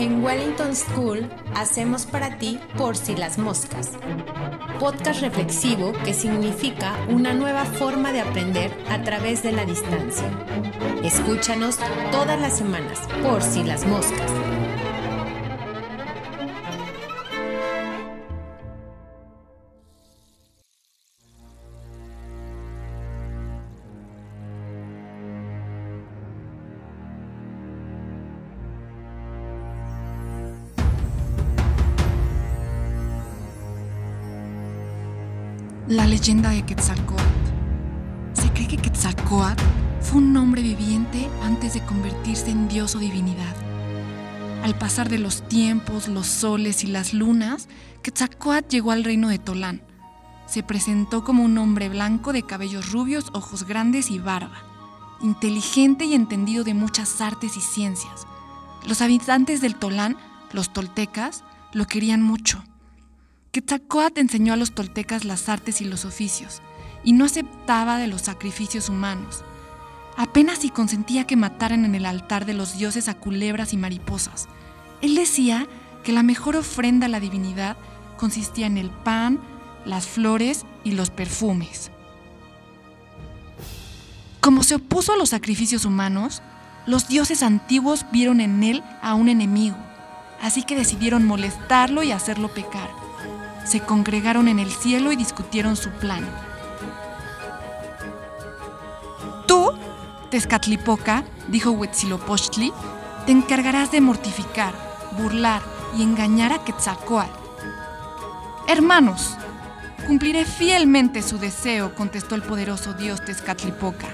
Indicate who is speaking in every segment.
Speaker 1: En Wellington School hacemos para ti por si las moscas. Podcast reflexivo que significa una nueva forma de aprender a través de la distancia. Escúchanos todas las semanas por si las moscas.
Speaker 2: La leyenda de Quetzalcoatl. Se cree que Quetzalcoatl fue un hombre viviente antes de convertirse en dios o divinidad. Al pasar de los tiempos, los soles y las lunas, Quetzalcoatl llegó al reino de Tolán. Se presentó como un hombre blanco de cabellos rubios, ojos grandes y barba, inteligente y entendido de muchas artes y ciencias. Los habitantes del Tolán, los toltecas, lo querían mucho. Quetzalcoatl enseñó a los toltecas las artes y los oficios, y no aceptaba de los sacrificios humanos. Apenas si consentía que mataran en el altar de los dioses a culebras y mariposas. Él decía que la mejor ofrenda a la divinidad consistía en el pan, las flores y los perfumes. Como se opuso a los sacrificios humanos, los dioses antiguos vieron en él a un enemigo, así que decidieron molestarlo y hacerlo pecar se congregaron en el cielo y discutieron su plan. Tú, Tezcatlipoca, dijo Huitzilopochtli, te encargarás de mortificar, burlar y engañar a Quetzalcoatl. Hermanos, cumpliré fielmente su deseo, contestó el poderoso dios Tezcatlipoca.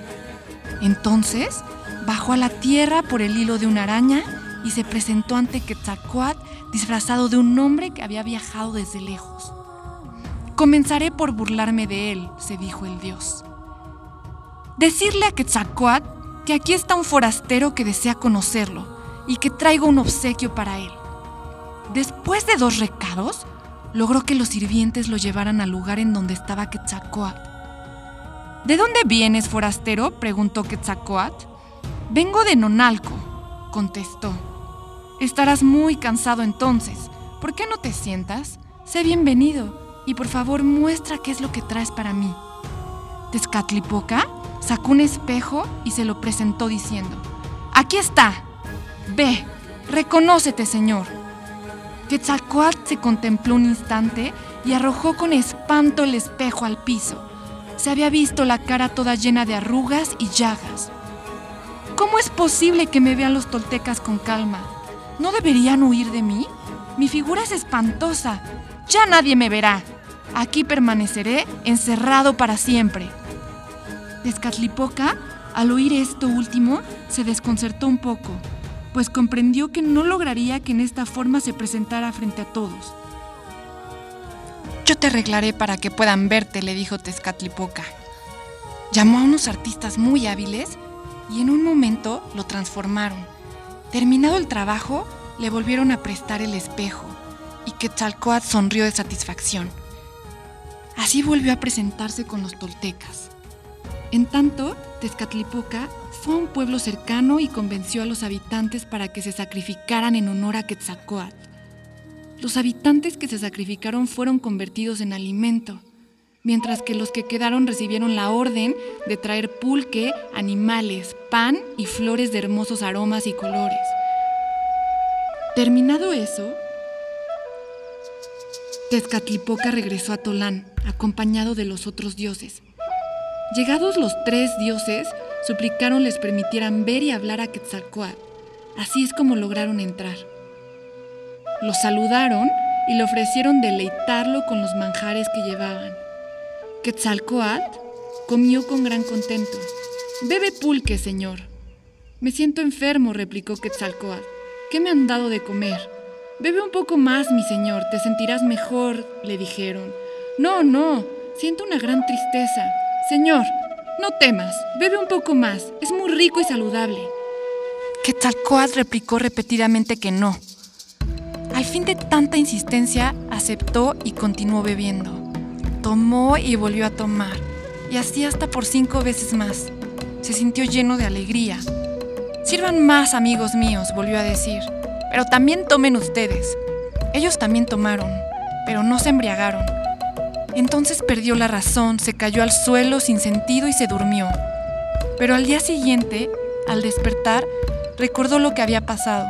Speaker 2: Entonces, bajó a la tierra por el hilo de una araña y se presentó ante Quetzalcoatl disfrazado de un hombre que había viajado desde lejos. Comenzaré por burlarme de él, se dijo el dios. Decirle a Quetzalcoatl que aquí está un forastero que desea conocerlo y que traigo un obsequio para él. Después de dos recados, logró que los sirvientes lo llevaran al lugar en donde estaba Quetzalcoatl. ¿De dónde vienes, forastero? preguntó Quetzalcoatl. Vengo de Nonalco, contestó. Estarás muy cansado entonces. ¿Por qué no te sientas? Sé bienvenido y por favor muestra qué es lo que traes para mí. Tezcatlipoca sacó un espejo y se lo presentó diciendo, Aquí está. Ve, reconócete, Señor. Quetzalcoatl se contempló un instante y arrojó con espanto el espejo al piso. Se había visto la cara toda llena de arrugas y llagas. ¿Cómo es posible que me vean los toltecas con calma? ¿No deberían huir de mí? Mi figura es espantosa. Ya nadie me verá. Aquí permaneceré encerrado para siempre. Descatlipoca, al oír esto último, se desconcertó un poco, pues comprendió que no lograría que en esta forma se presentara frente a todos. Yo te arreglaré para que puedan verte, le dijo Tezcatlipoca. Llamó a unos artistas muy hábiles y en un momento lo transformaron Terminado el trabajo, le volvieron a prestar el espejo y Quetzalcoatl sonrió de satisfacción. Así volvió a presentarse con los toltecas. En tanto, Tezcatlipoca fue a un pueblo cercano y convenció a los habitantes para que se sacrificaran en honor a Quetzalcoatl. Los habitantes que se sacrificaron fueron convertidos en alimento, mientras que los que quedaron recibieron la orden de traer pulque, animales, pan y flores de hermosos aromas y colores. Terminado eso, Tezcatlipoca regresó a Tolán, acompañado de los otros dioses. Llegados los tres dioses, suplicaron les permitieran ver y hablar a Quetzalcoatl. Así es como lograron entrar. Los saludaron y le ofrecieron deleitarlo con los manjares que llevaban. Quetzalcoatl comió con gran contento. Bebe pulque, señor. Me siento enfermo, replicó Quetzalcoatl. ¿Qué me han dado de comer? Bebe un poco más, mi señor, te sentirás mejor, le dijeron. No, no, siento una gran tristeza. Señor, no temas, bebe un poco más, es muy rico y saludable. Quetzalcoatl replicó repetidamente que no. Al fin de tanta insistencia, aceptó y continuó bebiendo tomó y volvió a tomar, y así hasta por cinco veces más. Se sintió lleno de alegría. Sirvan más, amigos míos, volvió a decir, Pero también tomen ustedes. Ellos también tomaron, pero no se embriagaron. Entonces perdió la razón, se cayó al suelo sin sentido y se durmió. Pero al día siguiente, al despertar, recordó lo que había pasado.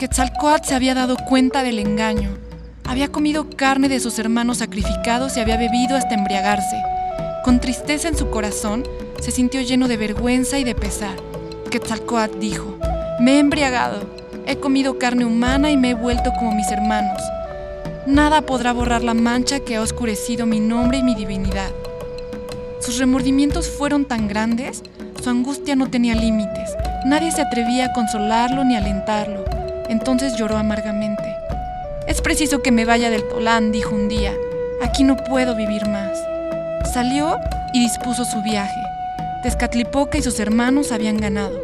Speaker 2: Quetzalcoatl se había dado cuenta del engaño. Había comido carne de sus hermanos sacrificados y había bebido hasta embriagarse. Con tristeza en su corazón, se sintió lleno de vergüenza y de pesar. Quetzalcoatl dijo, me he embriagado, he comido carne humana y me he vuelto como mis hermanos. Nada podrá borrar la mancha que ha oscurecido mi nombre y mi divinidad. Sus remordimientos fueron tan grandes, su angustia no tenía límites, nadie se atrevía a consolarlo ni alentarlo. Entonces lloró amargamente. Es preciso que me vaya del Tolán, dijo un día. Aquí no puedo vivir más. Salió y dispuso su viaje. Tezcatlipoca y sus hermanos habían ganado.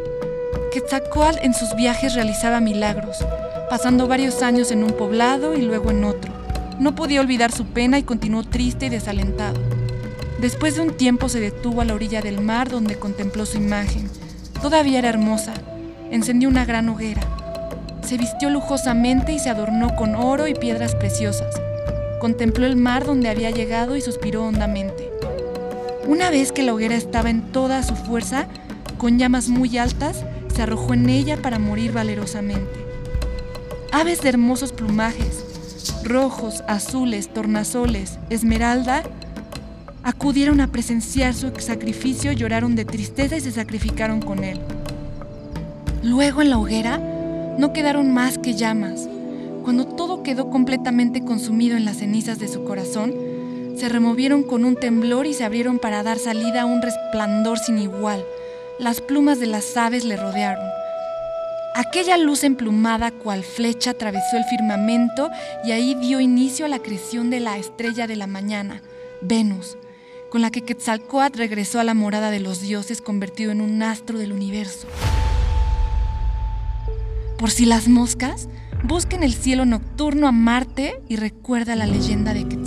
Speaker 2: Quetzalcoatl en sus viajes realizaba milagros, pasando varios años en un poblado y luego en otro. No podía olvidar su pena y continuó triste y desalentado. Después de un tiempo se detuvo a la orilla del mar donde contempló su imagen. Todavía era hermosa. Encendió una gran hoguera. Se vistió lujosamente y se adornó con oro y piedras preciosas. Contempló el mar donde había llegado y suspiró hondamente. Una vez que la hoguera estaba en toda su fuerza, con llamas muy altas, se arrojó en ella para morir valerosamente. Aves de hermosos plumajes, rojos, azules, tornasoles, esmeralda, acudieron a presenciar su sacrificio, lloraron de tristeza y se sacrificaron con él. Luego en la hoguera no quedaron más que llamas. Cuando todo quedó completamente consumido en las cenizas de su corazón, se removieron con un temblor y se abrieron para dar salida a un resplandor sin igual las plumas de las aves le rodearon. Aquella luz emplumada cual flecha atravesó el firmamento y ahí dio inicio a la creación de la estrella de la mañana, Venus, con la que Quetzalcoatl regresó a la morada de los dioses convertido en un astro del universo. Por si las moscas, busquen el cielo nocturno a Marte y recuerda la leyenda de Quetzalcoatl.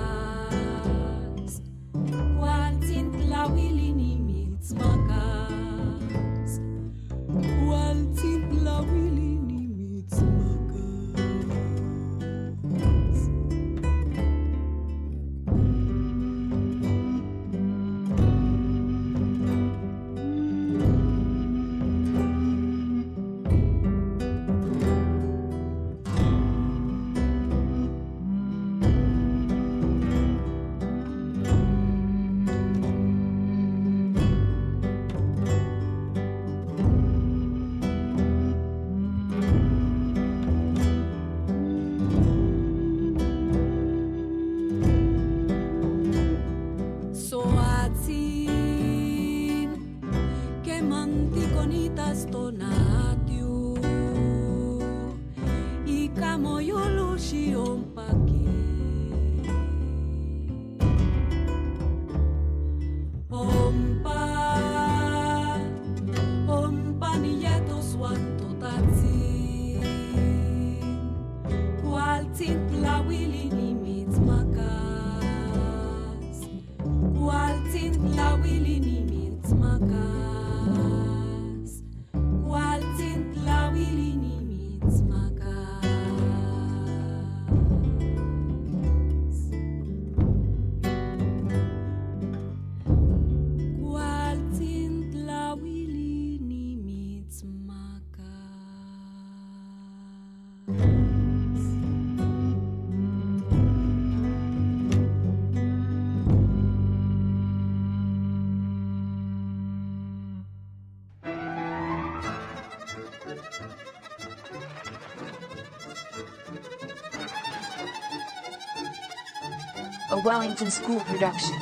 Speaker 3: God. Wellington School production.